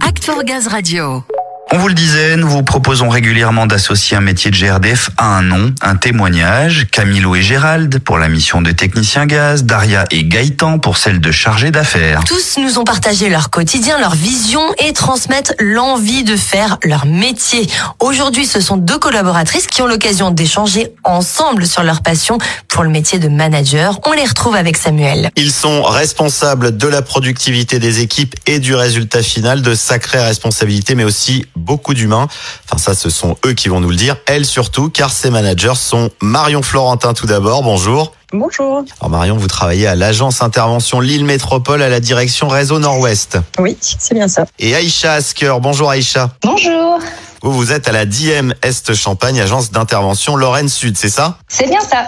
Act for Gaz Radio. On vous le disait, nous vous proposons régulièrement d'associer un métier de GRDF à un nom, un témoignage. Camilo et Gérald pour la mission de technicien gaz, Daria et Gaëtan pour celle de chargé d'affaires. Tous nous ont partagé leur quotidien, leur vision et transmettent l'envie de faire leur métier. Aujourd'hui, ce sont deux collaboratrices qui ont l'occasion d'échanger ensemble sur leur passion pour le métier de manager. On les retrouve avec Samuel. Ils sont responsables de la productivité des équipes et du résultat final, de sacrées responsabilités, mais aussi beaucoup d'humains. Enfin, ça, ce sont eux qui vont nous le dire. Elles surtout, car ces managers sont Marion Florentin tout d'abord. Bonjour. Bonjour. Alors Marion, vous travaillez à l'agence intervention Lille Métropole à la direction réseau Nord-Ouest. Oui, c'est bien ça. Et Aïcha Asker. Bonjour Aïcha. Bonjour. Vous, vous êtes à la DIEM Est Champagne, agence d'intervention Lorraine Sud, c'est ça? C'est bien ça.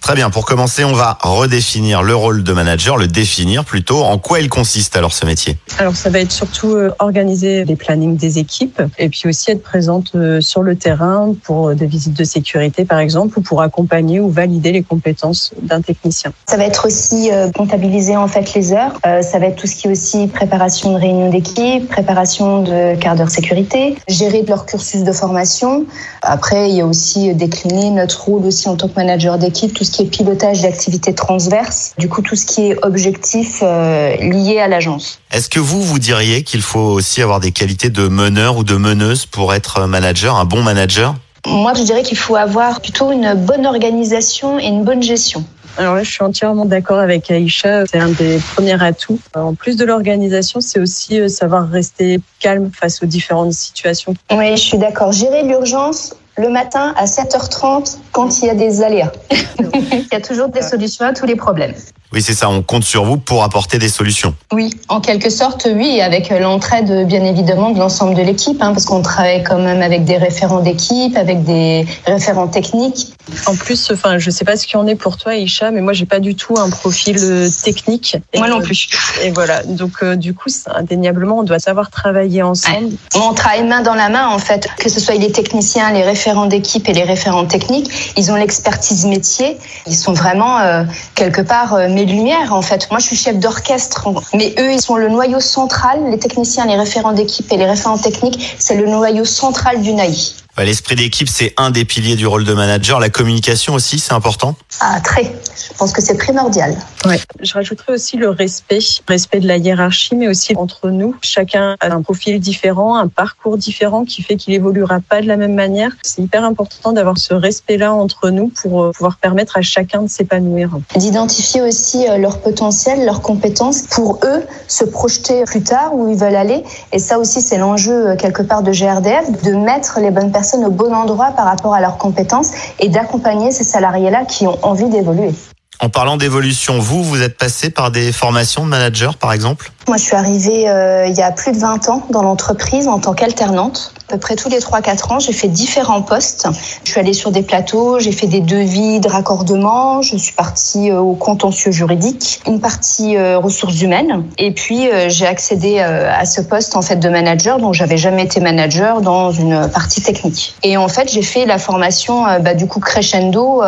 Très bien. Pour commencer, on va redéfinir le rôle de manager, le définir plutôt. En quoi il consiste alors ce métier? Alors ça va être surtout euh, organiser les plannings des équipes et puis aussi être présente euh, sur le terrain pour des visites de sécurité par exemple ou pour accompagner ou valider les compétences d'un technicien. Ça va être aussi euh, comptabiliser en fait les heures. ça va être tout ce qui est aussi préparation de réunions d'équipe, préparation de quart d'heure sécurité, gérer leur cursus de formation. Après, il y a aussi décliner notre rôle aussi en tant que manager d'équipe, tout ce qui est pilotage d'activités transverses, du coup tout ce qui est objectif euh, lié à l'agence. Est-ce que vous, vous diriez qu'il faut aussi avoir des qualités de meneur ou de meneuse pour être manager, un bon manager? Moi, je dirais qu'il faut avoir plutôt une bonne organisation et une bonne gestion. Alors là, je suis entièrement d'accord avec Aïcha. C'est un des premiers atouts. En plus de l'organisation, c'est aussi euh, savoir rester calme face aux différentes situations. Oui, je suis d'accord. Gérer l'urgence le matin à 7h30 quand il y a des aléas. il y a toujours des solutions à tous les problèmes. Oui, c'est ça, on compte sur vous pour apporter des solutions. Oui, en quelque sorte, oui, avec l'entraide bien évidemment de l'ensemble de l'équipe, hein, parce qu'on travaille quand même avec des référents d'équipe, avec des référents techniques. En plus, enfin, je sais pas ce qu'il en est pour toi, Isha, mais moi, j'ai pas du tout un profil euh, technique. moi non plus. Et voilà, donc euh, du coup, indéniablement, on doit savoir travailler ensemble. On travaille main dans la main, en fait, que ce soit les techniciens, les référents d'équipe et les référents techniques, ils ont l'expertise métier, ils sont vraiment euh, quelque part mes lumières en fait. Moi je suis chef d'orchestre, mais eux ils sont le noyau central, les techniciens, les référents d'équipe et les référents techniques, c'est le noyau central du NAI. L'esprit d'équipe, c'est un des piliers du rôle de manager. La communication aussi, c'est important Ah, très. Je pense que c'est primordial. Ouais. Je rajouterais aussi le respect, respect de la hiérarchie, mais aussi entre nous. Chacun a un profil différent, un parcours différent qui fait qu'il évoluera pas de la même manière. C'est hyper important d'avoir ce respect-là entre nous pour euh, pouvoir permettre à chacun de s'épanouir. D'identifier aussi euh, leur potentiel, leurs compétences pour eux se projeter plus tard où ils veulent aller. Et ça aussi, c'est l'enjeu euh, quelque part de GRDF, de mettre les bonnes personnes au bon endroit par rapport à leurs compétences et d'accompagner ces salariés-là qui ont envie d'évoluer. En parlant d'évolution, vous, vous êtes passé par des formations de manager, par exemple? Moi, je suis arrivée euh, il y a plus de 20 ans dans l'entreprise en tant qu'alternante. À peu près tous les 3-4 ans, j'ai fait différents postes. Je suis allée sur des plateaux, j'ai fait des devis de raccordement, je suis partie euh, au contentieux juridique, une partie euh, ressources humaines, et puis j'ai accédé à ce poste en fait de manager, donc j'avais jamais été manager dans une partie technique. Et en fait, j'ai fait la formation bah, du coup crescendo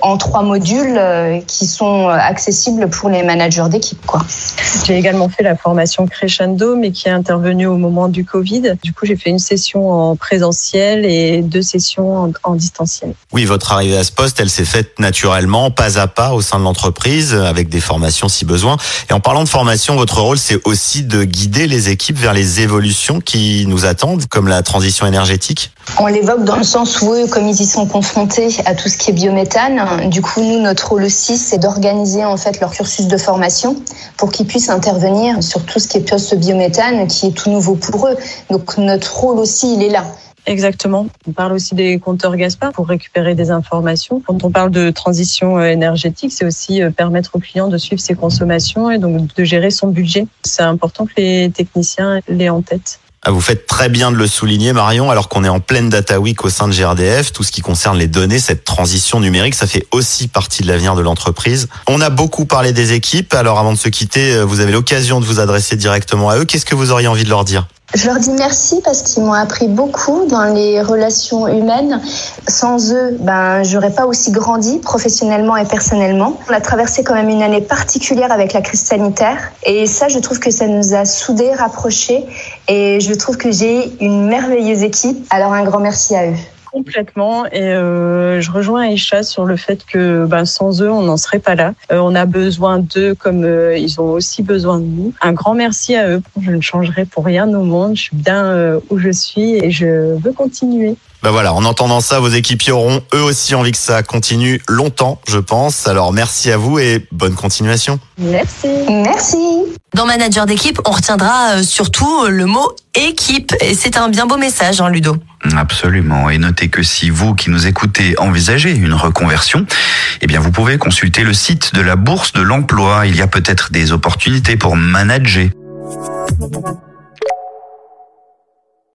en trois modules qui sont accessibles pour les managers d'équipe. J'ai également fait la formation Crescendo, mais qui est intervenue au moment du Covid. Du coup, j'ai fait une session en présentiel et deux sessions en, distanciel. Oui, votre arrivée à ce poste, elle s'est faite naturellement, pas à pas, au sein de l'entreprise, avec des formations si besoin. Et en parlant de formation, votre rôle, c'est aussi de guider les équipes vers les évolutions qui nous attendent, comme la transition énergétique on l'évoque dans le sens où eux, comme ils y sont confrontés à tout ce qui est biométhane, du coup, nous, notre rôle aussi, c'est d'organiser en fait leur cursus de formation pour qu'ils puissent intervenir sur tout ce qui est post-biométhane, qui est tout nouveau pour eux. Donc, notre rôle aussi, il est là. Exactement. On parle aussi des compteurs Gaspard pour récupérer des informations. Quand on parle de transition euh, énergétique, c'est aussi euh, permettre au client de suivre ses consommations et donc de gérer son budget. C'est important que les techniciens l'aient en tête. Ah, vous faites très bien de le souligner, Marion, alors qu'on est en pleine Data Week au sein de GRDF. Tout ce qui concerne les données, cette transition numérique, ça fait aussi partie de l'avenir de l'entreprise. On a beaucoup parlé des équipes. Alors, avant de se quitter, euh, vous avez l'occasion de vous adresser directement à eux. Qu'est-ce que vous auriez envie de leur dire? Je leur dis merci parce qu'ils m'ont appris beaucoup dans les relations humaines. Sans eux, ben, j'aurais pas aussi grandi professionnellement et personnellement. On a traversé quand même une année particulière avec la crise sanitaire. Et ça, je trouve que ça nous a soudés, rapprochés. Et je trouve que j'ai une merveilleuse équipe. Alors un grand merci à eux. Complètement. Et euh, je rejoins Aïcha sur le fait que ben, sans eux, on n'en serait pas là. Euh, on a besoin d'eux comme euh, ils ont aussi besoin de nous. Un grand merci à eux. Je ne changerai pour rien au monde. Je suis bien où je suis et je veux continuer. Ben voilà, en entendant ça, vos équipiers auront eux aussi envie que ça continue longtemps, je pense. Alors merci à vous et bonne continuation. Merci. Merci. Dans manager d'équipe, on retiendra euh, surtout le mot équipe. Et c'est un bien beau message, hein, Ludo. Absolument. Et notez que si vous qui nous écoutez envisagez une reconversion, eh bien vous pouvez consulter le site de la Bourse de l'emploi. Il y a peut-être des opportunités pour manager.